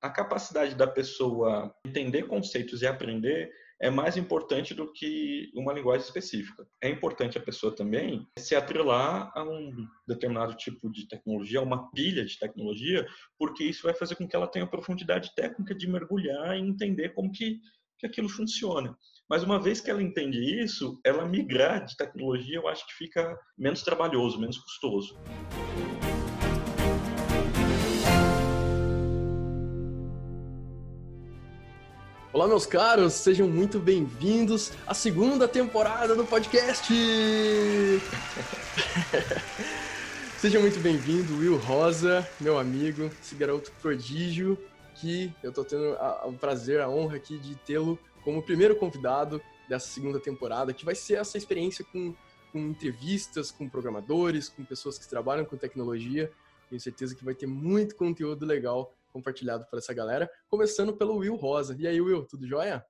a capacidade da pessoa entender conceitos e aprender é mais importante do que uma linguagem específica. É importante a pessoa também se atrelar a um determinado tipo de tecnologia, a uma pilha de tecnologia, porque isso vai fazer com que ela tenha profundidade técnica de mergulhar e entender como que, que aquilo funciona. Mas uma vez que ela entende isso, ela migrar de tecnologia, eu acho que fica menos trabalhoso, menos custoso. Olá, meus caros, sejam muito bem-vindos à segunda temporada do podcast. Seja muito bem-vindo, Will Rosa, meu amigo, esse garoto prodígio, que eu tô tendo o prazer, a honra aqui de tê-lo como primeiro convidado dessa segunda temporada, que vai ser essa experiência com, com entrevistas com programadores, com pessoas que trabalham com tecnologia. Tenho certeza que vai ter muito conteúdo legal compartilhado por essa galera, começando pelo Will Rosa. E aí, Will, tudo jóia?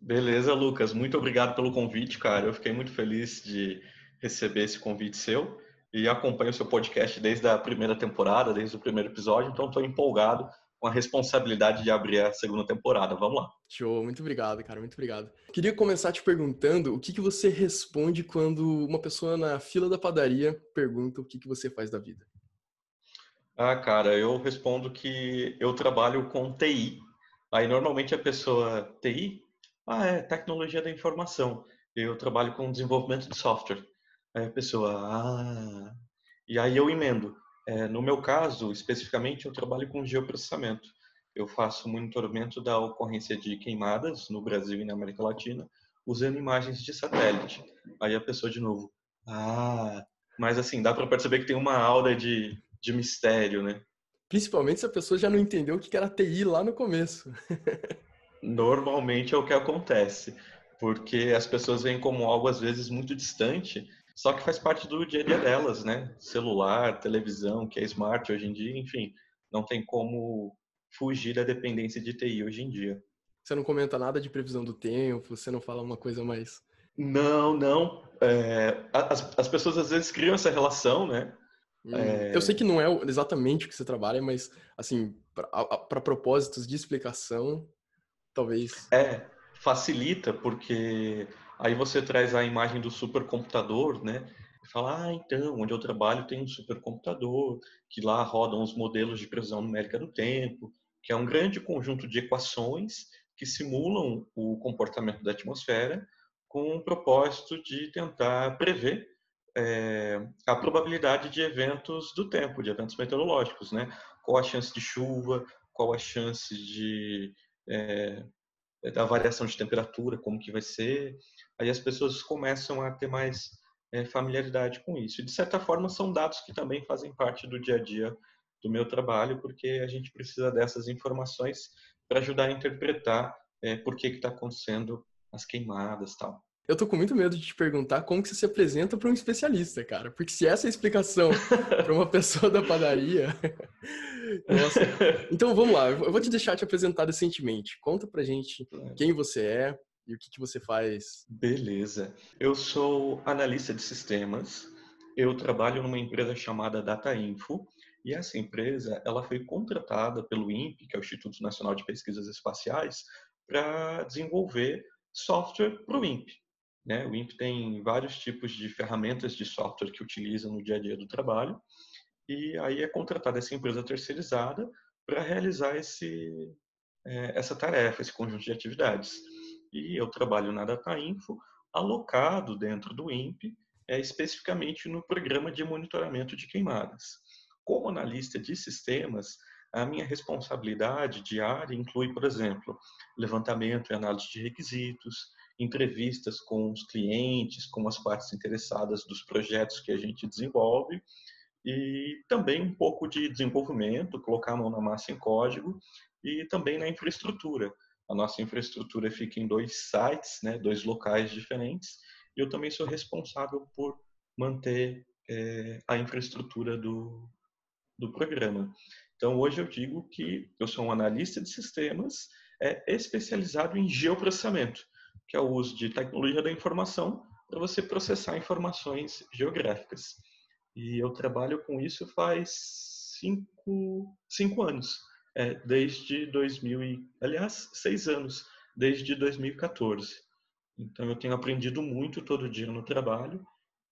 Beleza, Lucas. Muito obrigado pelo convite, cara. Eu fiquei muito feliz de receber esse convite seu e acompanho o seu podcast desde a primeira temporada, desde o primeiro episódio, então estou empolgado com a responsabilidade de abrir a segunda temporada. Vamos lá. Show, muito obrigado, cara, muito obrigado. Queria começar te perguntando o que, que você responde quando uma pessoa na fila da padaria pergunta o que, que você faz da vida. Ah, cara, eu respondo que eu trabalho com TI. Aí normalmente a pessoa TI, ah, é tecnologia da informação. Eu trabalho com desenvolvimento de software. Aí a pessoa, ah, e aí eu emendo. É, no meu caso, especificamente, eu trabalho com geoprocessamento. Eu faço monitoramento da ocorrência de queimadas no Brasil e na América Latina usando imagens de satélite. Aí a pessoa de novo, ah, mas assim, dá para perceber que tem uma aula de de mistério, né? Principalmente se a pessoa já não entendeu o que era TI lá no começo. Normalmente é o que acontece, porque as pessoas veem como algo às vezes muito distante, só que faz parte do dia a dia delas, né? Celular, televisão, que é smart hoje em dia, enfim, não tem como fugir da dependência de TI hoje em dia. Você não comenta nada de previsão do tempo, você não fala uma coisa mais. Não, não. É, as, as pessoas às vezes criam essa relação, né? É... Eu sei que não é exatamente o que você trabalha, mas, assim, para propósitos de explicação, talvez. É, facilita, porque aí você traz a imagem do supercomputador, né? E fala, ah, então, onde eu trabalho tem um supercomputador, que lá rodam os modelos de precisão numérica do tempo, que é um grande conjunto de equações que simulam o comportamento da atmosfera com o propósito de tentar prever é, a probabilidade de eventos do tempo, de eventos meteorológicos, né? Qual a chance de chuva, qual a chance de é, da variação de temperatura, como que vai ser. Aí as pessoas começam a ter mais é, familiaridade com isso. E de certa forma são dados que também fazem parte do dia a dia do meu trabalho, porque a gente precisa dessas informações para ajudar a interpretar é, por que está acontecendo as queimadas tal. Eu tô com muito medo de te perguntar como que você se apresenta para um especialista, cara. Porque se essa é a explicação para uma pessoa da padaria. Nossa. Então vamos lá, eu vou te deixar te apresentar decentemente. Conta pra gente quem você é e o que, que você faz. Beleza. Eu sou analista de sistemas. Eu trabalho numa empresa chamada Data Info. E essa empresa, ela foi contratada pelo INPE, que é o Instituto Nacional de Pesquisas Espaciais, para desenvolver software para o INPE. Né? O INPE tem vários tipos de ferramentas de software que utiliza no dia a dia do trabalho, e aí é contratada essa empresa terceirizada para realizar esse, é, essa tarefa, esse conjunto de atividades. E eu trabalho na Data Info, alocado dentro do INPE, é, especificamente no programa de monitoramento de queimadas. Como analista de sistemas, a minha responsabilidade diária inclui, por exemplo, levantamento e análise de requisitos, entrevistas com os clientes, com as partes interessadas dos projetos que a gente desenvolve e também um pouco de desenvolvimento, colocar a mão na massa em código e também na infraestrutura. A nossa infraestrutura fica em dois sites, né, dois locais diferentes, e eu também sou responsável por manter é, a infraestrutura do, do programa. Então, hoje eu digo que eu sou um analista de sistemas é, especializado em geoprocessamento que é o uso de tecnologia da informação para você processar informações geográficas. E eu trabalho com isso faz cinco, cinco anos. É, desde 2000 e, aliás, seis anos, desde 2014. Então eu tenho aprendido muito todo dia no trabalho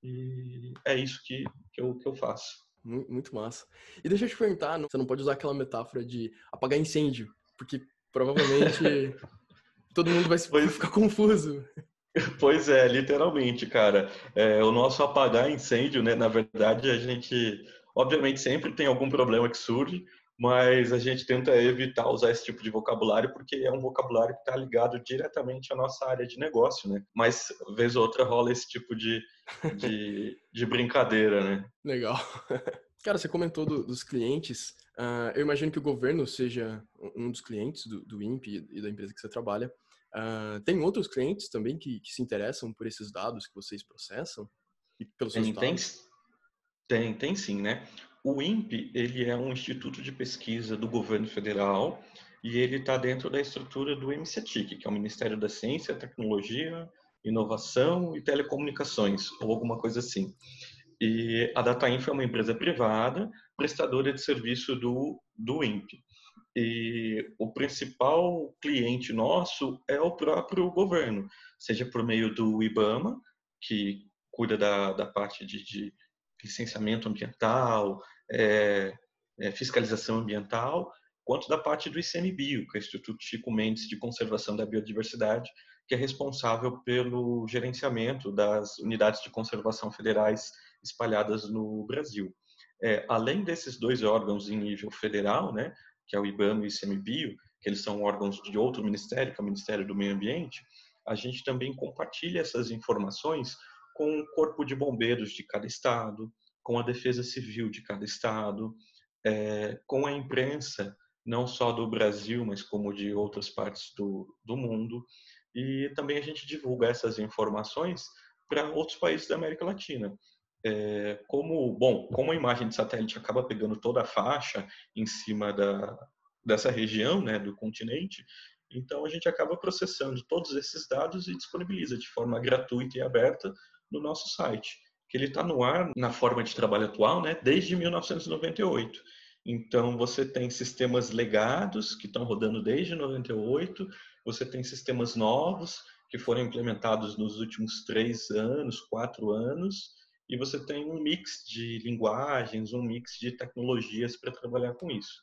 e é isso que, que, eu, que eu faço. Muito massa. E deixa eu te perguntar, você não pode usar aquela metáfora de apagar incêndio, porque provavelmente todo mundo vai pois... ficar confuso. Pois é, literalmente, cara. É, o nosso apagar incêndio, né? Na verdade, a gente, obviamente, sempre tem algum problema que surge, mas a gente tenta evitar usar esse tipo de vocabulário porque é um vocabulário que está ligado diretamente à nossa área de negócio, né? Mas, vez ou outra, rola esse tipo de, de, de brincadeira, né? Legal. Cara, você comentou do, dos clientes. Uh, eu imagino que o governo seja um dos clientes do, do INPE e da empresa que você trabalha. Uh, tem outros clientes também que, que, se interessam por esses dados que vocês processam? E pelos tem, tem, tem, tem sim, né? O INPE, ele é um instituto de pesquisa do governo federal e ele está dentro da estrutura do MCTIC, que é o Ministério da Ciência, Tecnologia, Inovação e Telecomunicações, ou alguma coisa assim. E a DataInfo é uma empresa privada, prestadora de serviço do, do INPE. E o principal cliente nosso é o próprio governo, seja por meio do IBAMA, que cuida da, da parte de, de licenciamento ambiental, é, é, fiscalização ambiental, quanto da parte do ICMBio, que é o Instituto Chico Mendes de Conservação da Biodiversidade, que é responsável pelo gerenciamento das unidades de conservação federais espalhadas no Brasil. É, além desses dois órgãos em nível federal, né, que é o IBAMA e o ICMBio, que eles são órgãos de outro ministério, que é o Ministério do Meio Ambiente, a gente também compartilha essas informações com o corpo de bombeiros de cada estado, com a defesa civil de cada estado, é, com a imprensa, não só do Brasil, mas como de outras partes do, do mundo. E também a gente divulga essas informações para outros países da América Latina. É, como, bom, como a imagem de satélite acaba pegando toda a faixa em cima da, dessa região, né, do continente, então a gente acaba processando todos esses dados e disponibiliza de forma gratuita e aberta no nosso site, que ele está no ar na forma de trabalho atual, né, desde 1998. Então você tem sistemas legados que estão rodando desde 98, você tem sistemas novos que foram implementados nos últimos três anos, quatro anos, e você tem um mix de linguagens, um mix de tecnologias para trabalhar com isso.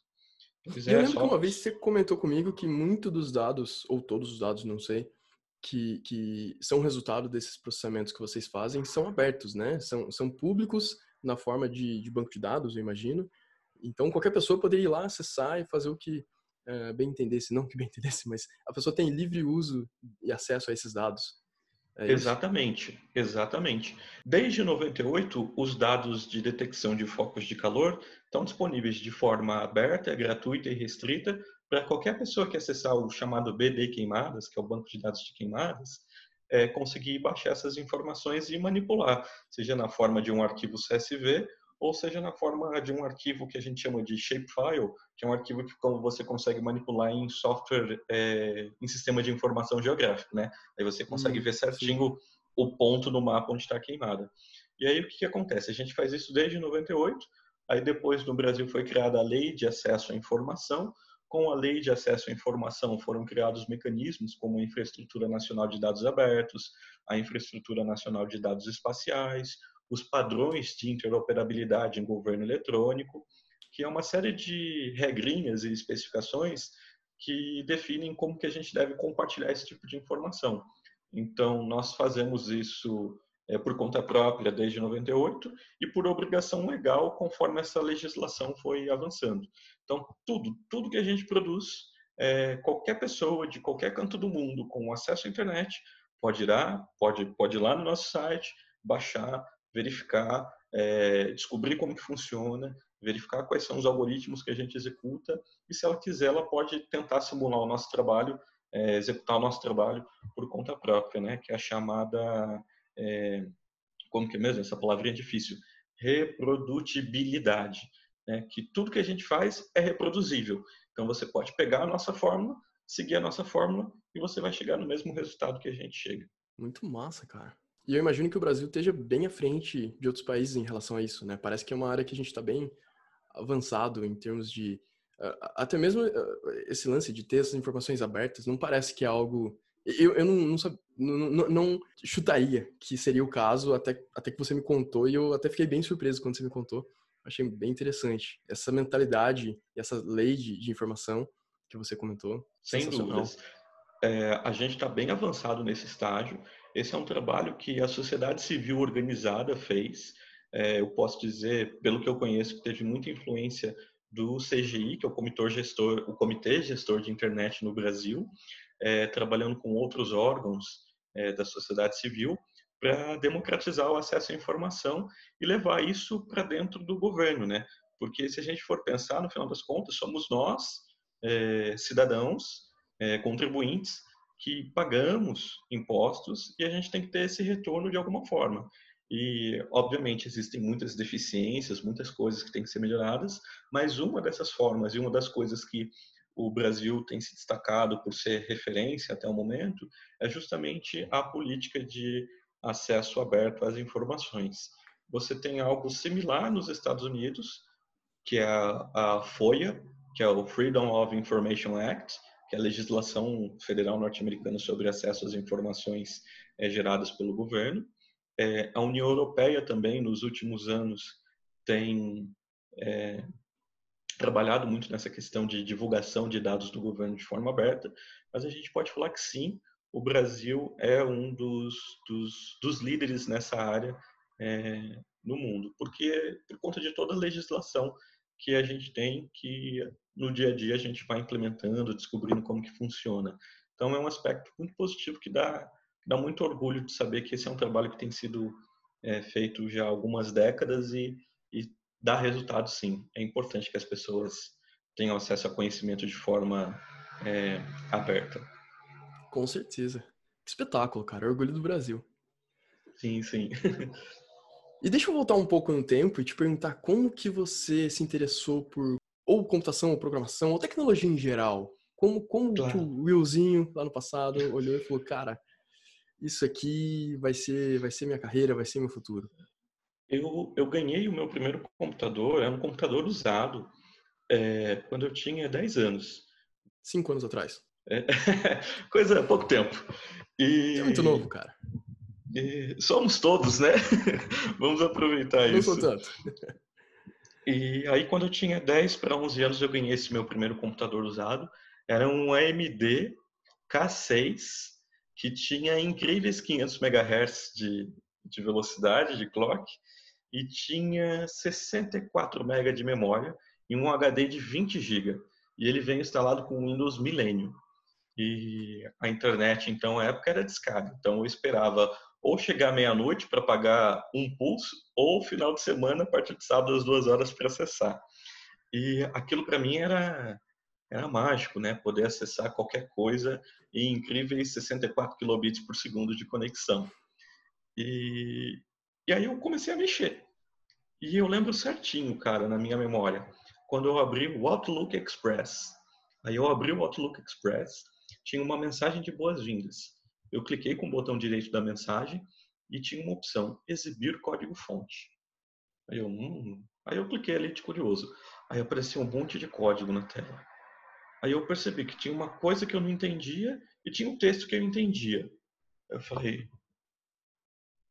eu lembro só... que uma vez você comentou comigo que muito dos dados, ou todos os dados, não sei, que, que são resultado desses processamentos que vocês fazem são abertos, né? São, são públicos na forma de, de banco de dados, eu imagino. Então, qualquer pessoa poderia ir lá, acessar e fazer o que é, bem entendesse. Não que bem entendesse, mas a pessoa tem livre uso e acesso a esses dados. É exatamente, exatamente. Desde 98, os dados de detecção de focos de calor estão disponíveis de forma aberta, gratuita e restrita para qualquer pessoa que acessar o chamado BD Queimadas, que é o banco de dados de queimadas, é, conseguir baixar essas informações e manipular, seja na forma de um arquivo CSV ou seja na forma de um arquivo que a gente chama de shapefile, que é um arquivo que você consegue manipular em software, é, em sistema de informação geográfico, né? Aí você consegue hum, ver certinho sim. o ponto no mapa onde está queimada. E aí o que, que acontece? A gente faz isso desde 98, aí depois no Brasil foi criada a Lei de Acesso à Informação, com a Lei de Acesso à Informação foram criados mecanismos como a Infraestrutura Nacional de Dados Abertos, a Infraestrutura Nacional de Dados Espaciais, os padrões de interoperabilidade em governo eletrônico, que é uma série de regrinhas e especificações que definem como que a gente deve compartilhar esse tipo de informação. Então, nós fazemos isso é, por conta própria desde 98 e por obrigação legal conforme essa legislação foi avançando. Então, tudo, tudo que a gente produz, é, qualquer pessoa de qualquer canto do mundo com acesso à internet pode ir lá, pode, pode ir lá no nosso site, baixar, verificar, é, descobrir como que funciona, verificar quais são os algoritmos que a gente executa e se ela quiser, ela pode tentar simular o nosso trabalho, é, executar o nosso trabalho por conta própria, né? Que é a chamada, é, como que é mesmo? Essa palavrinha é difícil. Reprodutibilidade. Né? Que tudo que a gente faz é reproduzível. Então você pode pegar a nossa fórmula, seguir a nossa fórmula e você vai chegar no mesmo resultado que a gente chega. Muito massa, cara. E eu imagino que o Brasil esteja bem à frente de outros países em relação a isso, né? Parece que é uma área que a gente está bem avançado em termos de até mesmo esse lance de ter essas informações abertas não parece que é algo. Eu, eu não, não, não, não, não chutaria que seria o caso até, até que você me contou e eu até fiquei bem surpreso quando você me contou. Achei bem interessante. Essa mentalidade e essa lei de, de informação que você comentou. Sem dúvidas. É, a gente está bem avançado nesse estágio. Esse é um trabalho que a sociedade civil organizada fez. É, eu posso dizer, pelo que eu conheço, que teve muita influência do CGI, que é o Comitê Gestor, o Comitê Gestor de Internet no Brasil, é, trabalhando com outros órgãos é, da sociedade civil para democratizar o acesso à informação e levar isso para dentro do governo, né? Porque se a gente for pensar, no final das contas, somos nós, é, cidadãos, é, contribuintes, que pagamos impostos e a gente tem que ter esse retorno de alguma forma. E, obviamente, existem muitas deficiências, muitas coisas que têm que ser melhoradas, mas uma dessas formas e uma das coisas que o Brasil tem se destacado por ser referência até o momento é justamente a política de acesso aberto às informações. Você tem algo similar nos Estados Unidos, que é a, FOIA, que é o Freedom of Information Act, que a legislação federal norte-americana sobre acesso às informações é, geradas pelo governo. É, a União Europeia também, nos últimos anos, tem é, trabalhado muito nessa questão de divulgação de dados do governo de forma aberta, mas a gente pode falar que sim, o Brasil é um dos, dos, dos líderes nessa área é, no mundo, porque por conta de toda a legislação que a gente tem, que no dia a dia a gente vai implementando, descobrindo como que funciona. Então é um aspecto muito positivo que dá, dá muito orgulho de saber que esse é um trabalho que tem sido é, feito já há algumas décadas e, e dá resultado sim. É importante que as pessoas tenham acesso a conhecimento de forma é, aberta. Com certeza. Que espetáculo, cara. Orgulho do Brasil. Sim, sim. e deixa eu voltar um pouco no tempo e te perguntar como que você se interessou por ou computação, ou programação, ou tecnologia em geral. Como, como claro. que o Willzinho, lá no passado, olhou e falou, cara, isso aqui vai ser, vai ser minha carreira, vai ser meu futuro? Eu, eu ganhei o meu primeiro computador, era um computador usado, é, quando eu tinha 10 anos. Cinco anos atrás. É, coisa pouco tempo. E, é muito novo, cara. somos todos, né? Vamos aproveitar Não isso. Não sou tanto. E aí, quando eu tinha 10 para 11 anos, eu ganhei esse meu primeiro computador usado. Era um AMD K6 que tinha incríveis 500 MHz de, de velocidade de clock e tinha 64 MB de memória e um HD de 20 GB. E ele vem instalado com Windows Millennium. E a internet, então, na época era discada. Então, eu esperava ou chegar meia-noite para pagar um pulso, ou final de semana, a partir de sábado, às duas horas, para acessar. E aquilo, para mim, era, era mágico, né? Poder acessar qualquer coisa em incríveis 64 kilobits por segundo de conexão. E, e aí eu comecei a mexer. E eu lembro certinho, cara, na minha memória, quando eu abri o Outlook Express. Aí eu abri o Outlook Express tinha uma mensagem de boas-vindas. Eu cliquei com o botão direito da mensagem e tinha uma opção, exibir código-fonte. Aí eu, hum. Aí eu cliquei ali de curioso. Aí apareceu um monte de código na tela. Aí eu percebi que tinha uma coisa que eu não entendia e tinha um texto que eu entendia. Eu falei,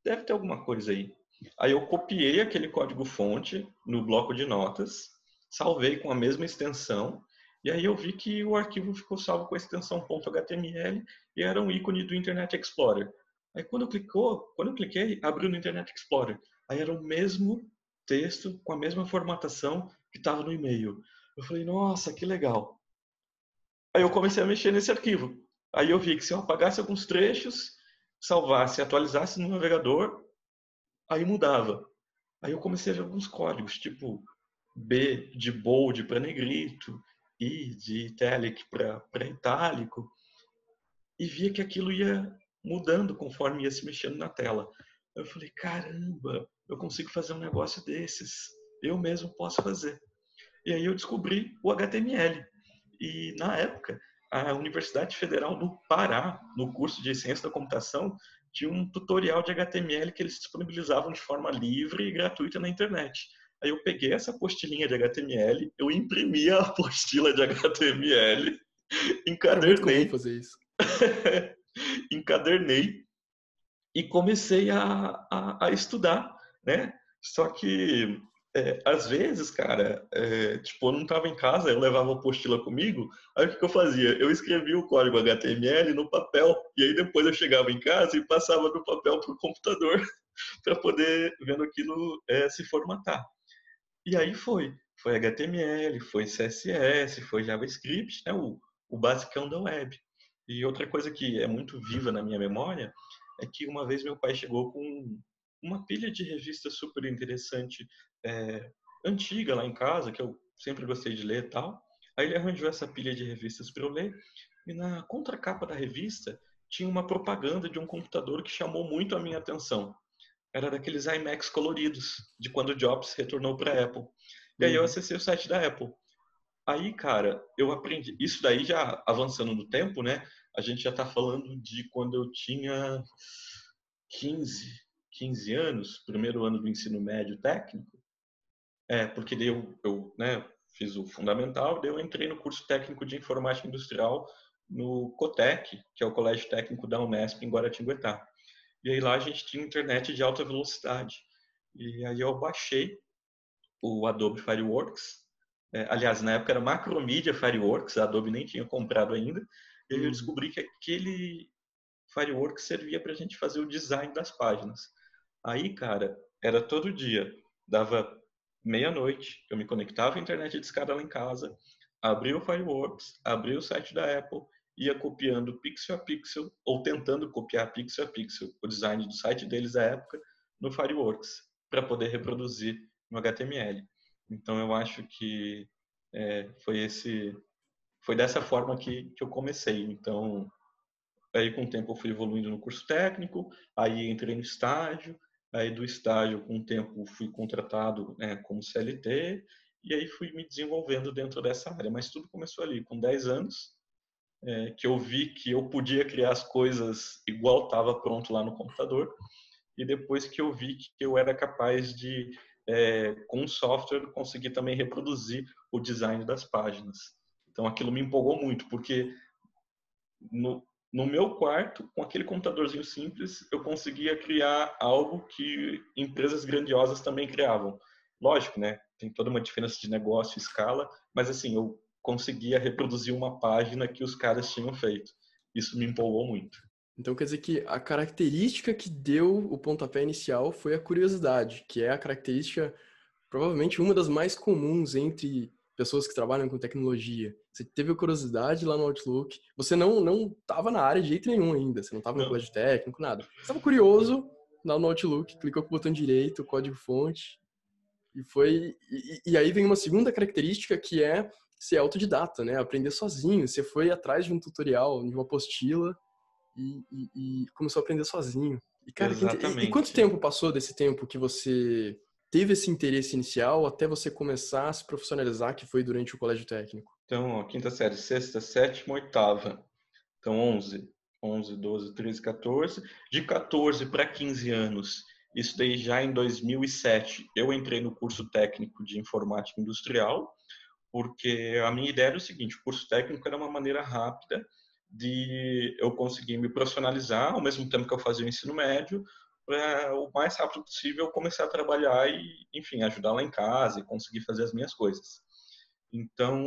deve ter alguma coisa aí. Aí eu copiei aquele código-fonte no bloco de notas, salvei com a mesma extensão e aí eu vi que o arquivo ficou salvo com a extensão .html e era um ícone do Internet Explorer. Aí quando eu, clicou, quando eu cliquei, abriu no Internet Explorer. Aí era o mesmo texto com a mesma formatação que estava no e-mail. Eu falei, nossa, que legal. Aí eu comecei a mexer nesse arquivo. Aí eu vi que se eu apagasse alguns trechos, salvasse, atualizasse no navegador, aí mudava. Aí eu comecei a ver alguns códigos, tipo B de bold para negrito, I de italic para itálico, e via que aquilo ia mudando conforme ia se mexendo na tela. Eu falei, caramba, eu consigo fazer um negócio desses. Eu mesmo posso fazer. E aí eu descobri o HTML. E na época, a Universidade Federal do Pará, no curso de Ciência da Computação, tinha um tutorial de HTML que eles disponibilizavam de forma livre e gratuita na internet. Aí eu peguei essa apostilinha de HTML, eu imprimi a apostila de HTML, encadernei. Era fazer isso. encadernei e comecei a, a, a, estudar, né? Só que é, às vezes, cara, é, tipo, eu não estava em casa, eu levava a apostila comigo, aí o que, que, eu fazia? Eu escrevia o código HTML no papel, e aí depois eu chegava em casa e passava do papel para o computador para poder vendo aquilo é, se formatar. E aí foi. Foi HTML, foi CSS, foi JavaScript, né? o, o basicão da web. E outra coisa que é muito viva na minha memória é que uma vez meu pai chegou com uma pilha de revistas super interessante, é, antiga lá em casa, que eu sempre gostei de ler e tal. Aí ele arranjou essa pilha de revistas para eu ler. E na contracapa da revista tinha uma propaganda de um computador que chamou muito a minha atenção era daqueles iMacs coloridos, de quando o Jobs retornou para a Apple. E aí eu uhum. acessei o site da Apple. Aí, cara, eu aprendi. Isso daí já avançando no tempo, né? A gente já está falando de quando eu tinha 15, 15 anos, primeiro ano do ensino médio técnico. É, porque daí eu, eu né, fiz o fundamental, daí eu entrei no curso técnico de informática industrial no COTEC, que é o Colégio Técnico da Unesp em Guaratinguetá. E aí lá a gente tinha internet de alta velocidade. E aí eu baixei o Adobe Fireworks. É, aliás, na época era Macromedia Fireworks, a Adobe nem tinha comprado ainda. E aí eu uhum. descobri que aquele Fireworks servia para a gente fazer o design das páginas. Aí, cara, era todo dia. Dava meia-noite, eu me conectava à internet de escada lá em casa, abria o Fireworks, abria o site da Apple ia copiando pixel a pixel, ou tentando copiar pixel a pixel, o design do site deles da época, no Fireworks, para poder reproduzir no HTML. Então eu acho que é, foi esse foi dessa forma que, que eu comecei. Então aí com o tempo eu fui evoluindo no curso técnico, aí entrei no estágio, aí do estágio com o tempo fui contratado né, como CLT e aí fui me desenvolvendo dentro dessa área. Mas tudo começou ali com 10 anos é, que eu vi que eu podia criar as coisas igual estava pronto lá no computador, e depois que eu vi que eu era capaz de, é, com software, conseguir também reproduzir o design das páginas. Então aquilo me empolgou muito, porque no, no meu quarto, com aquele computadorzinho simples, eu conseguia criar algo que empresas grandiosas também criavam. Lógico, né? Tem toda uma diferença de negócio, escala, mas assim, eu conseguia reproduzir uma página que os caras tinham feito. Isso me empolgou muito. Então quer dizer que a característica que deu o pontapé inicial foi a curiosidade, que é a característica provavelmente uma das mais comuns entre pessoas que trabalham com tecnologia. Você teve a curiosidade lá no Outlook, você não não estava na área de jeito nenhum ainda, você não estava no colégio técnico, nada. Você estava curioso lá no Outlook, clicou com o botão direito, código fonte, e foi e, e aí vem uma segunda característica que é ser autodidata, né? Aprender sozinho. Você foi atrás de um tutorial, de uma apostila e, e, e começou a aprender sozinho. E, cara, Exatamente. e, quanto tempo passou desse tempo que você teve esse interesse inicial até você começar a se profissionalizar, que foi durante o colégio técnico? Então, ó, quinta série, sexta, sétima, oitava. Então, 11, 11, 12, 13, 14. De 14 para 15 anos, isso daí já em 2007, eu entrei no curso técnico de informática industrial porque a minha ideia era o seguinte: o curso técnico era uma maneira rápida de eu conseguir me profissionalizar ao mesmo tempo que eu fazia o ensino médio, para o mais rápido possível começar a trabalhar e, enfim, ajudar lá em casa e conseguir fazer as minhas coisas. Então,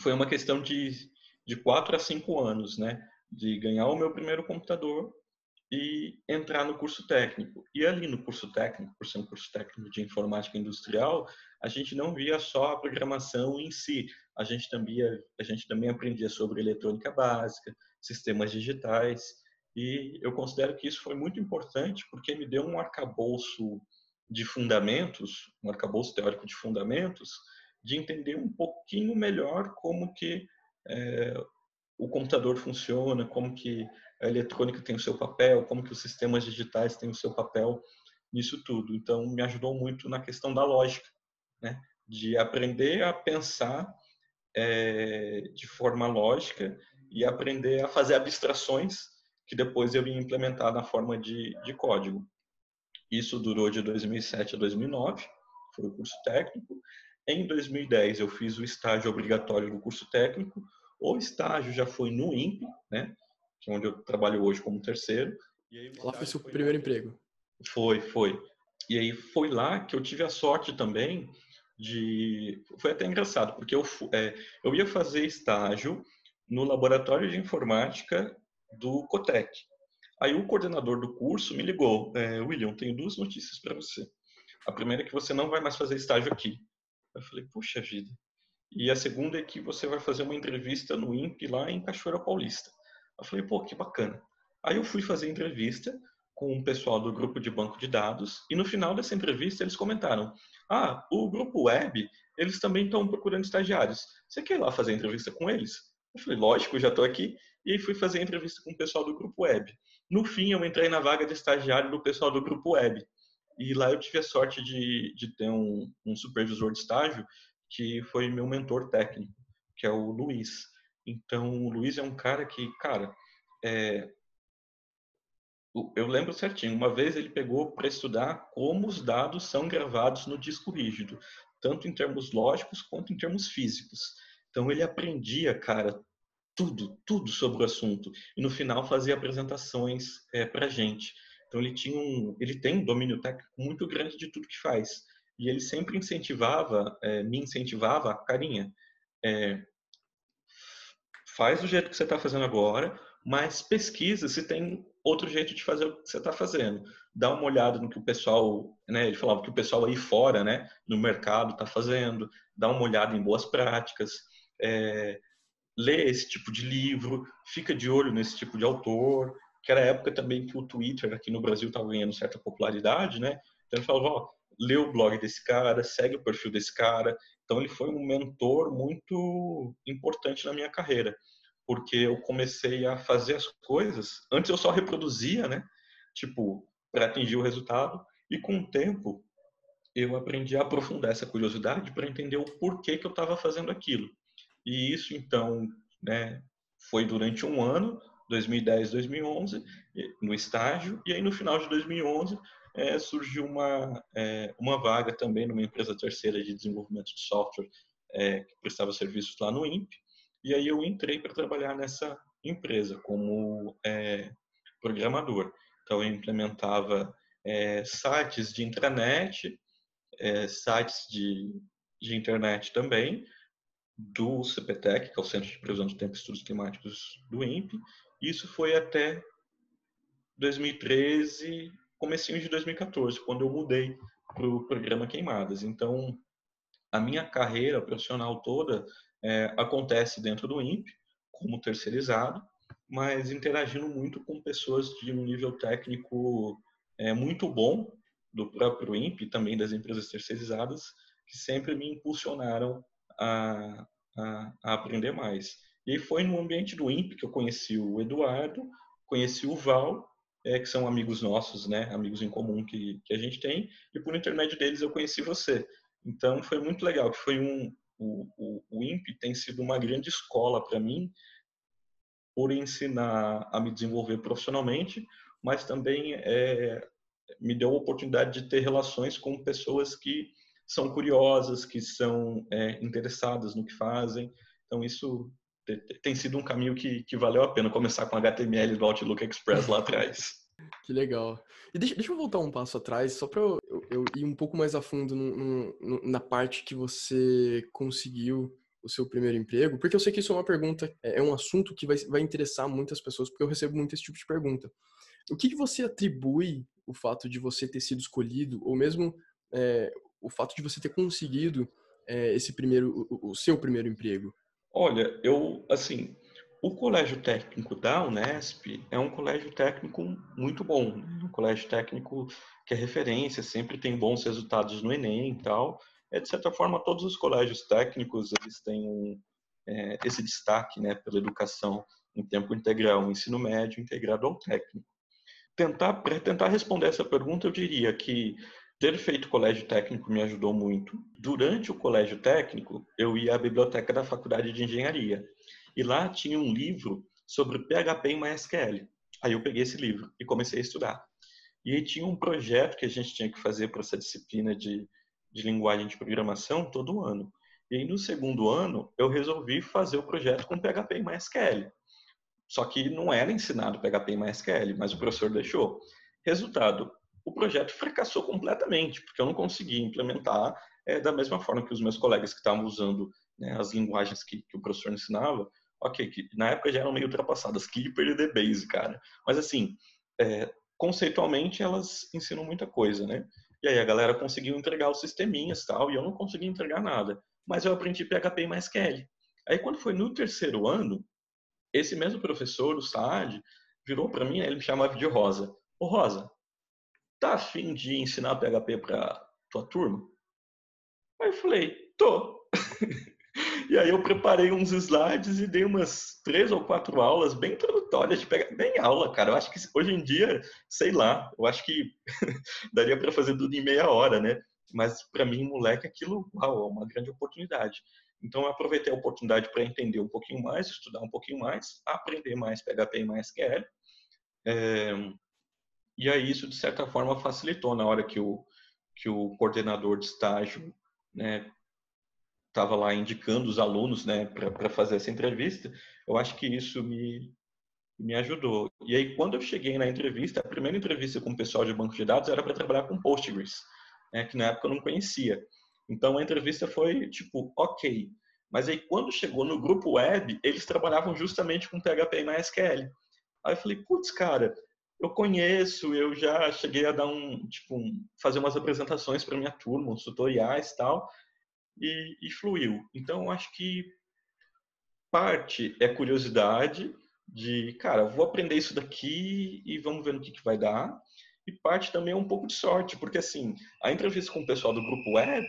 foi uma questão de, de quatro a cinco anos, né? De ganhar o meu primeiro computador e entrar no curso técnico. E ali no curso técnico, por ser um curso técnico de informática industrial, a gente não via só a programação em si, a gente também, a gente também aprendia sobre eletrônica básica, sistemas digitais, e eu considero que isso foi muito importante porque me deu um arcabouço de fundamentos, um arcabouço teórico de fundamentos, de entender um pouquinho melhor como que é, o computador funciona, como que a eletrônica tem o seu papel, como que os sistemas digitais têm o seu papel nisso tudo. Então, me ajudou muito na questão da lógica, né? de aprender a pensar é, de forma lógica e aprender a fazer abstrações que depois eu ia implementar na forma de, de código. Isso durou de 2007 a 2009, foi o curso técnico. Em 2010 eu fiz o estágio obrigatório do curso técnico. O estágio já foi no INPE, né? Que é onde eu trabalho hoje como terceiro. Aí, lá foi seu primeiro emprego? Foi, foi. E aí foi lá que eu tive a sorte também de... Foi até engraçado, porque eu, é, eu ia fazer estágio no laboratório de informática do Cotec. Aí o coordenador do curso me ligou, é, William, tenho duas notícias para você. A primeira é que você não vai mais fazer estágio aqui. Eu falei, puxa vida. E a segunda é que você vai fazer uma entrevista no INPE lá em Cachoeira Paulista. Eu falei, pô, que bacana. Aí eu fui fazer entrevista com o pessoal do grupo de banco de dados e no final dessa entrevista eles comentaram: "Ah, o grupo web, eles também estão procurando estagiários. Você quer ir lá fazer entrevista com eles?" Eu falei: "Lógico, já estou aqui." E aí fui fazer entrevista com o pessoal do grupo web. No fim, eu entrei na vaga de estagiário do pessoal do grupo web. E lá eu tive a sorte de, de ter um, um supervisor de estágio que foi meu mentor técnico, que é o Luiz. Então, o Luiz é um cara que, cara, é... eu lembro certinho, uma vez ele pegou para estudar como os dados são gravados no disco rígido, tanto em termos lógicos quanto em termos físicos. Então, ele aprendia, cara, tudo, tudo sobre o assunto. E no final fazia apresentações é, para a gente. Então ele tinha um, ele tem um domínio técnico muito grande de tudo que faz. E ele sempre incentivava, é, me incentivava, carinha, é, faz do jeito que você está fazendo agora, mas pesquisa se tem outro jeito de fazer o que você está fazendo. Dá uma olhada no que o pessoal, né, ele falava que o pessoal aí fora, né, no mercado está fazendo, dá uma olhada em boas práticas, é, lê esse tipo de livro, fica de olho nesse tipo de autor, que era a época também que o Twitter aqui no Brasil estava ganhando certa popularidade, né? Então ele falava, ó, lê o blog desse cara, segue o perfil desse cara. Então ele foi um mentor muito importante na minha carreira, porque eu comecei a fazer as coisas, antes eu só reproduzia, né? Tipo, para atingir o resultado, e com o tempo eu aprendi a aprofundar essa curiosidade para entender o porquê que eu estava fazendo aquilo. E isso, então, né, foi durante um ano, 2010, 2011, no estágio, e aí no final de 2011 é, surgiu uma, é, uma vaga também numa empresa terceira de desenvolvimento de software é, que prestava serviços lá no INPE, e aí eu entrei para trabalhar nessa empresa como é, programador. Então eu implementava é, sites de intranet, é, sites de, de internet também, do CPTEC, que é o Centro de Previsão do Tempo e Estudos Climáticos do INPE. Isso foi até 2013, comecinho de 2014, quando eu mudei para o programa Queimadas. Então, a minha carreira profissional toda é, acontece dentro do INPE, como terceirizado, mas interagindo muito com pessoas de um nível técnico é, muito bom do próprio INPE, também das empresas terceirizadas, que sempre me impulsionaram a, a, a aprender mais. E foi no ambiente do INPE que eu conheci o Eduardo, conheci o Val, é, que são amigos nossos, né, amigos em comum que, que a gente tem, e por intermédio deles eu conheci você. Então foi muito legal, que foi um o, o, o INPE tem sido uma grande escola para mim por ensinar a me desenvolver profissionalmente, mas também é, me deu a oportunidade de ter relações com pessoas que são curiosas, que são é, interessadas no que fazem. Então, isso tem sido um caminho que, que valeu a pena começar com HTML do Outlook Express lá atrás. Que legal. E deixa, deixa eu voltar um passo atrás, só para eu, eu, ir um pouco mais a fundo no, no, na parte que você conseguiu o seu primeiro emprego, porque eu sei que isso é uma pergunta, é, é um assunto que vai, vai interessar muitas pessoas, porque eu recebo muito esse tipo de pergunta. O que, que você atribui o fato de você ter sido escolhido, ou mesmo é, o fato de você ter conseguido é, esse primeiro, o, o, seu primeiro emprego? Olha, eu, assim, o colégio técnico da Unesp é um colégio técnico muito bom, né? Um colégio técnico que é referência, sempre tem bons resultados no Enem e tal. É, de certa forma, todos os colégios técnicos eles têm é, esse destaque né, pela educação em tempo integral, um ensino médio integrado ao técnico. Tentar, para tentar responder essa pergunta, eu diria que ter feito colégio técnico me ajudou muito. Durante o colégio técnico, eu ia à biblioteca da faculdade de engenharia. E lá tinha um livro sobre PHP em MySQL. Aí eu peguei esse livro e comecei a estudar. E aí tinha um projeto que a gente tinha que fazer para essa disciplina de de linguagem de programação todo ano. E aí, no segundo ano, eu resolvi fazer o projeto com PHP e MySQL. Só que não era ensinado PHP e MySQL, mas o professor deixou. Resultado, o projeto fracassou completamente, porque eu não consegui implementar é, da mesma forma que os meus colegas que estavam usando né, as linguagens que, que, o professor ensinava, ok, que na época já eram meio ultrapassadas, Clipper e DBase, cara. Mas assim, é, conceitualmente elas ensinam muita coisa, né? E aí a galera conseguiu entregar os sisteminhas tal, e eu não consegui entregar nada. Mas eu aprendi PHP e MySQL. Aí quando foi no terceiro ano, esse mesmo professor, o Saad, virou para mim, ele me chamava de Rosa. Ô Rosa, tá afim de ensinar PHP para tua turma? Aí eu falei, tô. e aí eu preparei uns slides e dei umas três ou quatro aulas bem introdutórias de PHP. Bem aula, cara. Eu acho que hoje em dia, sei lá, eu acho que daria para fazer tudo em meia hora, né? Mas para mim, moleque, aquilo, uau, é uma grande oportunidade. Então, eu aproveitei a oportunidade para entender um pouquinho mais, estudar um pouquinho mais, aprender mais PHP e mais. É, e aí, isso, de certa forma, facilitou na hora que o, que o coordenador de estágio né, estava lá indicando os alunos né, para fazer essa entrevista. Eu acho que isso me, me ajudou. E aí, quando eu cheguei na entrevista, a primeira entrevista com o pessoal de banco de dados era para trabalhar com Postgres, né, que na época eu não conhecia. Então a entrevista foi tipo, ok. Mas aí quando chegou no grupo web, eles trabalhavam justamente com PHP e MySQL. Aí eu falei, putz, cara, eu conheço, eu já cheguei a dar um, tipo, um, fazer umas apresentações para minha turma, uns tutoriais e tal, e, e fluiu. Então acho que parte é curiosidade de, cara, vou aprender isso daqui e vamos ver no que, que vai dar e parte também é um pouco de sorte, porque assim, a entrevista com o pessoal do grupo web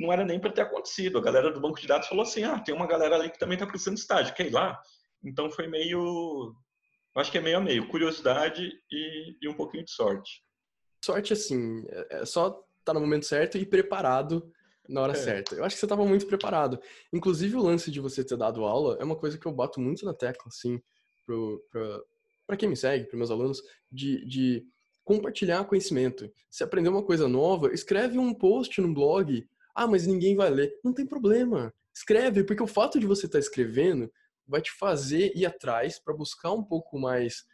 não era nem para ter acontecido. A galera do banco de dados falou assim: ah, tem uma galera ali que também está precisando de estágio, quer ir lá? Então foi meio. Acho que é meio a meio, curiosidade e, e um pouquinho de sorte. Sorte, assim, é, é só estar tá no momento certo e preparado na hora é. certa. Eu acho que você estava muito preparado. Inclusive, o lance de você ter dado aula é uma coisa que eu bato muito na tecla, assim, para quem me segue, para meus alunos, de, de compartilhar conhecimento. Se aprender uma coisa nova, escreve um post no blog. Ah, mas ninguém vai ler. Não tem problema. Escreve, porque o fato de você estar tá escrevendo vai te fazer ir atrás para buscar um pouco mais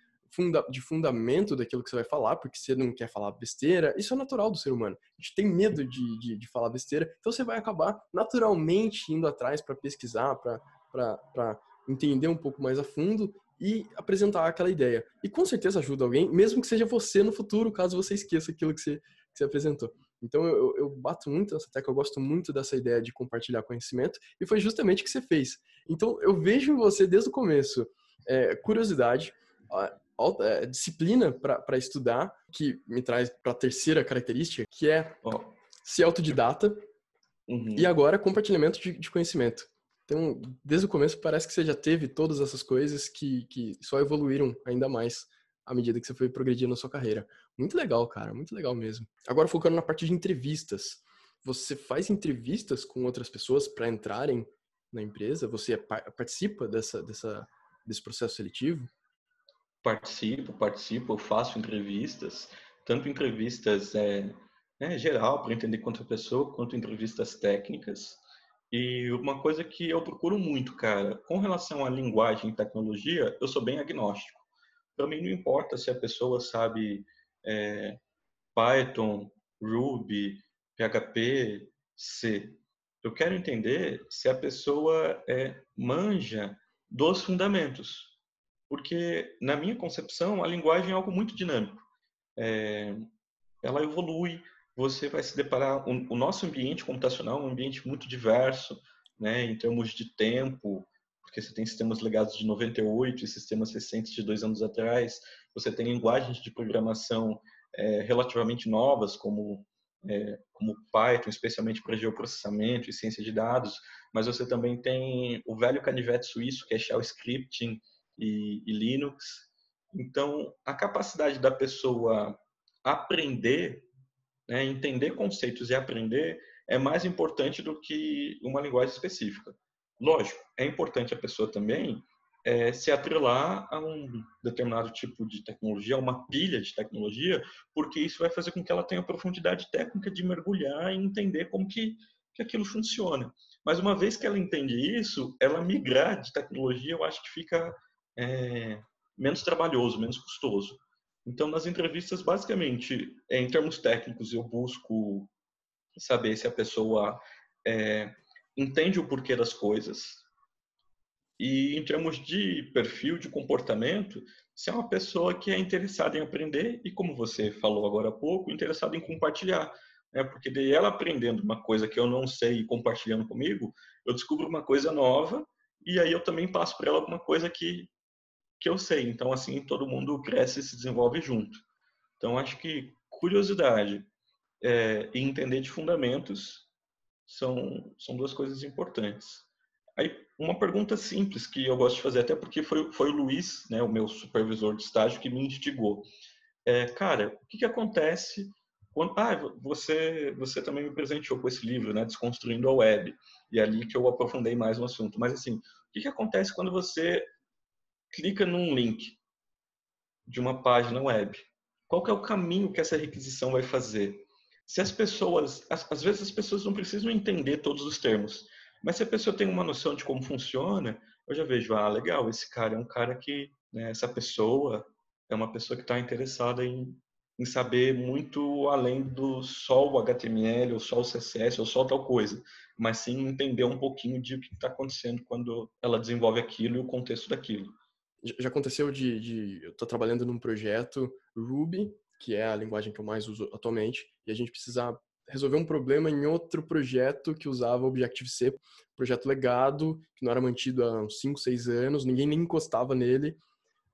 de fundamento daquilo que você vai falar, porque você não quer falar besteira. Isso é natural do ser humano. A gente tem medo de, de, de falar besteira, então você vai acabar naturalmente indo atrás para pesquisar, para entender um pouco mais a fundo e apresentar aquela ideia. E com certeza ajuda alguém, mesmo que seja você no futuro, caso você esqueça aquilo que você, que você apresentou. Então eu, eu bato muito nessa tecla, eu gosto muito dessa ideia de compartilhar conhecimento, e foi justamente o que você fez. Então eu vejo em você desde o começo é, curiosidade, é, disciplina para estudar, que me traz para a terceira característica, que é oh. ser autodidata, uhum. e agora compartilhamento de, de conhecimento. Então, desde o começo, parece que você já teve todas essas coisas que, que só evoluíram ainda mais à medida que você foi progredindo na sua carreira. Muito legal, cara, muito legal mesmo. Agora, focando na parte de entrevistas. Você faz entrevistas com outras pessoas para entrarem na empresa? Você participa dessa, dessa, desse processo seletivo? Participo, participo, eu faço entrevistas, tanto entrevistas é, é geral, para entender quanto a pessoa, quanto entrevistas técnicas. E uma coisa que eu procuro muito, cara, com relação à linguagem e tecnologia, eu sou bem agnóstico. Para mim não importa se a pessoa sabe é, Python, Ruby, PHP, C. Eu quero entender se a pessoa é, manja dos fundamentos. Porque, na minha concepção, a linguagem é algo muito dinâmico. É, ela evolui, você vai se deparar o, o nosso ambiente computacional é um ambiente muito diverso, né, em termos de tempo, porque você tem sistemas legados de 98 e sistemas recentes de dois anos atrás. Você tem linguagens de programação é, relativamente novas, como é, como Python, especialmente para geoprocessamento e ciência de dados, mas você também tem o velho canivete suíço, que é shell scripting e, e Linux. Então, a capacidade da pessoa aprender né, entender conceitos e aprender é mais importante do que uma linguagem específica. Lógico, é importante a pessoa também é, se atrelar a um determinado tipo de tecnologia, a uma pilha de tecnologia, porque isso vai fazer com que ela tenha profundidade técnica de mergulhar e entender como que, que aquilo funciona. Mas uma vez que ela entende isso, ela migrar de tecnologia, eu acho que fica é, menos trabalhoso, menos custoso. Então, nas entrevistas, basicamente, em termos técnicos, eu busco saber se a pessoa é, entende o porquê das coisas. E em termos de perfil, de comportamento, se é uma pessoa que é interessada em aprender e, como você falou agora há pouco, interessada em compartilhar. Né? Porque daí ela aprendendo uma coisa que eu não sei e compartilhando comigo, eu descubro uma coisa nova e aí eu também passo para ela alguma coisa que que eu sei. Então, assim, todo mundo cresce e se desenvolve junto. Então, acho que curiosidade é, e entender de fundamentos são, são duas coisas importantes. Aí, uma pergunta simples que eu gosto de fazer, até porque foi, foi o Luiz, né, o meu supervisor de estágio, que me instigou. É, cara, o que, que acontece quando... Ah, você, você também me presenteou com esse livro, né, Desconstruindo a Web, e é ali que eu aprofundei mais no assunto. Mas, assim, o que, que acontece quando você clica num link de uma página web, qual é o caminho que essa requisição vai fazer? Se as pessoas, às vezes as pessoas não precisam entender todos os termos, mas se a pessoa tem uma noção de como funciona, eu já vejo, ah, legal, esse cara é um cara que, né, essa pessoa é uma pessoa que está interessada em, em saber muito além do só o HTML, ou só o CSS, ou só tal coisa, mas sim entender um pouquinho de o que está acontecendo quando ela desenvolve aquilo e o contexto daquilo já aconteceu de, de eu estou trabalhando num projeto Ruby, que é a linguagem que eu mais uso atualmente, e a gente precisar resolver um problema em outro projeto que usava Objective-C, projeto legado, que não era mantido há uns 5, 6 anos, ninguém nem encostava nele.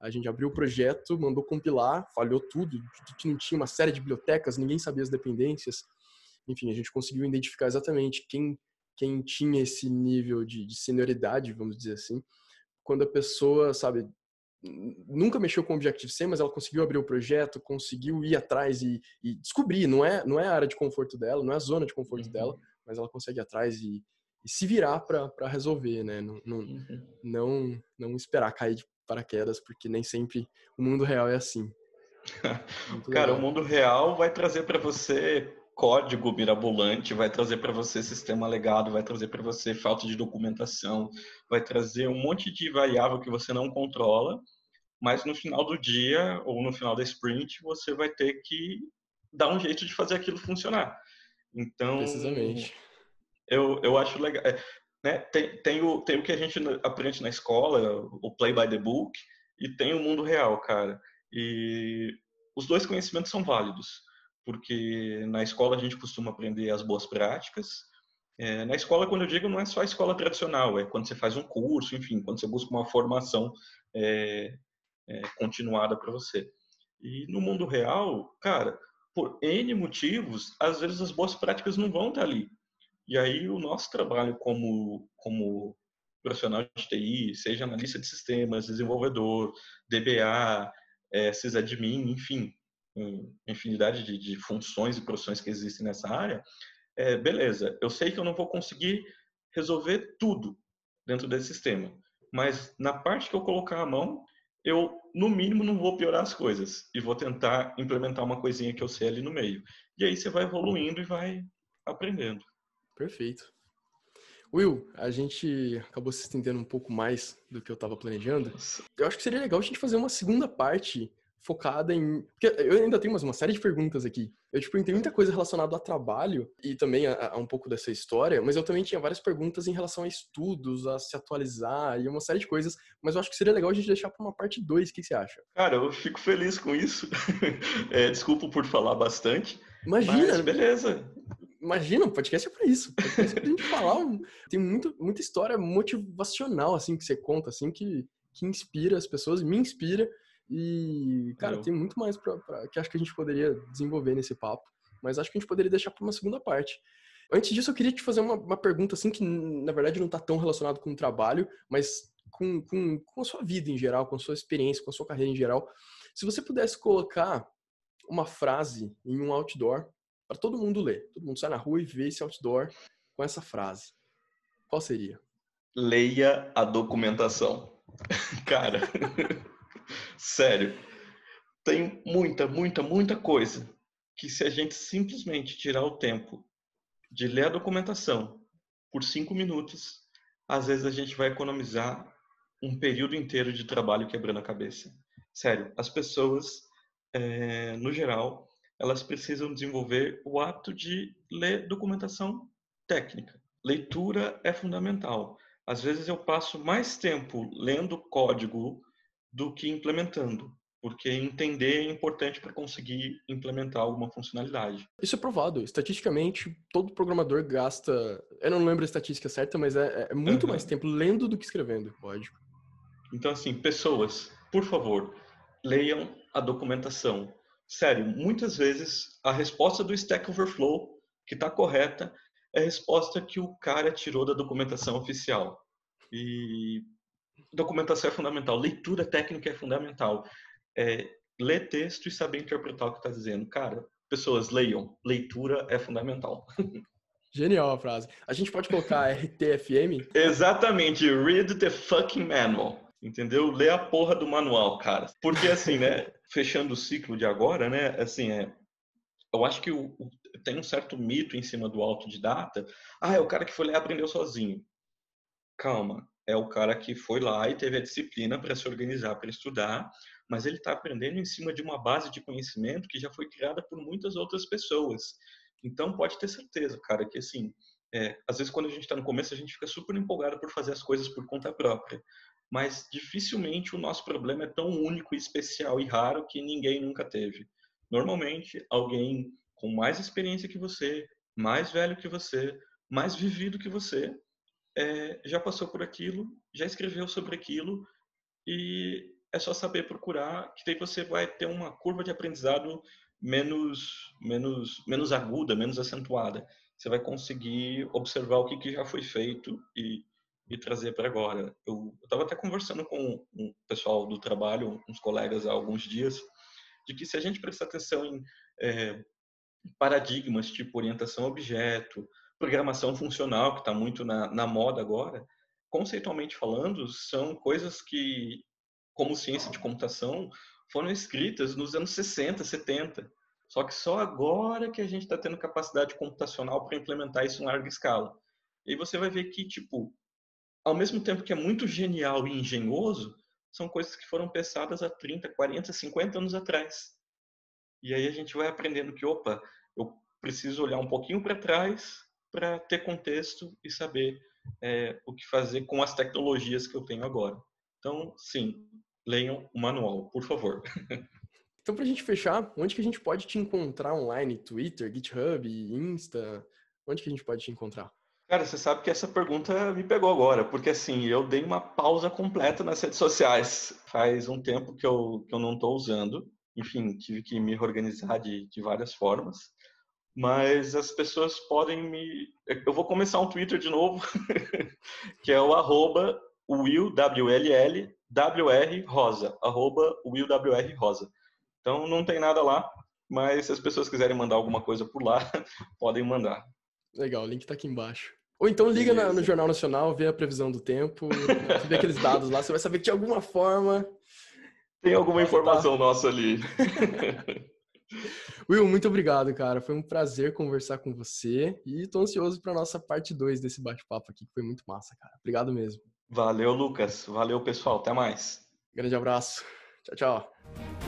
A gente abriu o projeto, mandou compilar, falhou tudo, não tinha uma série de bibliotecas, ninguém sabia as dependências. Enfim, a gente conseguiu identificar exatamente quem, quem tinha esse nível de, de senioridade, vamos dizer assim, quando a pessoa, sabe, nunca mexeu com Objective-C, mas ela conseguiu abrir o projeto, conseguiu ir atrás e, e, descobrir, não é, não é a área de conforto dela, não é a zona de conforto uhum. dela, mas ela consegue ir atrás e, e se virar para resolver, né? Não, não, uhum. não, não esperar cair de paraquedas, porque nem sempre o mundo real é assim. Cara, legal. o mundo real vai trazer para você código mirabolante, vai trazer para você sistema legado, vai trazer para você falta de documentação, vai trazer um monte de variável que você não controla, mas no final do dia ou no final da sprint você vai ter que dar um jeito de fazer aquilo funcionar. Então, precisamente. Eu, eu acho legal. É, né, tem, tem, o, tem o que a gente aprende na escola, o play by the book, e tem o mundo real, cara. E os dois conhecimentos são válidos porque na escola a gente costuma aprender as boas práticas. É, na escola, quando eu digo, não é só a escola tradicional, é quando você faz um curso, enfim, quando você busca uma formação é, é, continuada para você. E no mundo real, cara, por N motivos, às vezes as boas práticas não vão estar ali. E aí o nosso trabalho como, como profissional de TI, seja analista de sistemas, desenvolvedor, DBA, é, sysadmin, enfim, infinidade de, de, funções e profissões que existem nessa área, é, beleza, eu sei que eu não vou conseguir resolver tudo dentro desse sistema, mas na parte que eu colocar a mão, eu, no mínimo, não vou piorar as coisas e vou tentar implementar uma coisinha que eu sei ali no meio. E aí você vai evoluindo e vai aprendendo. Perfeito. Will, a gente acabou se estendendo um pouco mais do que eu estava planejando. Eu acho que seria legal a gente fazer uma segunda parte focada em. Porque eu ainda tenho uma série de perguntas aqui. Eu, tipo, entendi muita coisa relacionada a trabalho e também a, a, um pouco dessa história, mas eu também tinha várias perguntas em relação a estudos, a se atualizar e uma série de coisas. Mas eu acho que seria legal a gente deixar para uma parte 2. O que você acha? Cara, eu fico feliz com isso. é, desculpa por falar bastante. Imagina. Mas beleza. Imagina, o podcast é pra isso. Podcast é pra gente falar. Tem muito, muita história motivacional, assim, que você conta, assim, que, que inspira as pessoas, me inspira. E, cara, tem muito mais pra, pra, que acho que a gente poderia desenvolver nesse papo, mas acho que a gente poderia deixar para uma segunda parte. Antes disso, eu queria te fazer uma, uma pergunta, assim, que na verdade não está tão relacionado com o trabalho, mas com, com, com a sua vida em geral, com a sua experiência, com a sua carreira em geral. Se você pudesse colocar uma frase em um outdoor para todo mundo ler, todo mundo sai na rua e vê esse outdoor com essa frase, qual seria? Leia a documentação. Cara, sério, tem muita, muita, muita coisa que se a gente simplesmente tirar o tempo de ler a documentação por cinco minutos, às vezes a gente vai economizar um período inteiro de trabalho quebrando a cabeça. Sério, as pessoas, é, no geral, elas precisam desenvolver o ato de ler documentação técnica. Leitura é fundamental. Às vezes eu passo mais tempo lendo código do que implementando, porque entender é importante para conseguir implementar alguma funcionalidade. Isso é provado. Estatisticamente, todo programador gasta. Eu não lembro a estatística certa, mas é, é muito uhum. mais tempo lendo do que escrevendo código. Então, assim, pessoas, por favor, leiam a documentação. Sério, muitas vezes a resposta do Stack Overflow, que está correta, é a resposta que o cara tirou da documentação oficial. E documentação é fundamental, leitura técnica é fundamental. É, ler texto e saber interpretar o que está dizendo. Cara, pessoas, leiam. Leitura é fundamental. Genial a frase. A gente pode colocar RTFM? Exatamente. Read the fucking manual. Entendeu? Lê a porra do manual, cara. Porque assim, né? Fechando o ciclo de agora, né? Assim, é, eu acho que o, o, tem um certo mito em cima do autodidata. Ah, é o cara que foi lá e aprendeu sozinho. Calma, é o cara que foi lá e teve a disciplina para se organizar, para estudar, mas ele está aprendendo em cima de uma base de conhecimento que já foi criada por muitas outras pessoas. Então, pode ter certeza, cara, que assim, é, às vezes quando a gente está no começo, a gente fica super empolgado por fazer as coisas por conta própria, mas dificilmente o nosso problema é tão único, especial e raro que ninguém nunca teve. Normalmente, alguém com mais experiência que você, mais velho que você, mais vivido que você, é, já passou por aquilo, já escreveu sobre aquilo e é só saber procurar que daí você vai ter uma curva de aprendizado menos menos menos aguda, menos acentuada. Você vai conseguir observar o que, que já foi feito e, e trazer para agora. Eu estava até conversando com um pessoal do trabalho, uns colegas há alguns dias, de que se a gente prestar atenção em é, paradigmas tipo orientação a objeto, programação funcional, que está muito na, na moda agora, conceitualmente falando, são coisas que, como ciência de computação, foram escritas nos anos 60, 70. Só que só agora que a gente está tendo capacidade computacional para implementar isso em larga escala. E você vai ver que, tipo, ao mesmo tempo que é muito genial e engenhoso, são coisas que foram pensadas há 30, 40, 50 anos atrás. E aí a gente vai aprendendo que, opa, eu preciso olhar um pouquinho para trás para ter contexto e saber é, o que fazer com as tecnologias que eu tenho agora. Então, sim, leiam o manual, por favor. Então, para a gente fechar, onde que a gente pode te encontrar online? Twitter, GitHub, Insta? Onde que a gente pode te encontrar? Cara, você sabe que essa pergunta me pegou agora, porque assim, eu dei uma pausa completa nas redes sociais. Faz um tempo que eu, que eu não estou usando. Enfim, tive que me organizar de, de várias formas. Mas as pessoas podem me. Eu vou começar um Twitter de novo, que é o arroba Will, W-L-L, W-R Rosa. Arroba Will, W-R Rosa. Então não tem nada lá, mas se as pessoas quiserem mandar alguma coisa por lá, podem mandar. Legal, o link está aqui embaixo. Ou então liga na, no Jornal Nacional, vê a previsão do tempo, vê aqueles dados lá, você vai saber que de alguma forma. Tem alguma informação tá. nossa ali. Will, muito obrigado, cara. Foi um prazer conversar com você e tô ansioso para nossa parte 2 desse bate-papo aqui, que foi muito massa, cara. Obrigado mesmo. Valeu, Lucas. Valeu, pessoal. Até mais. Grande abraço. Tchau, tchau.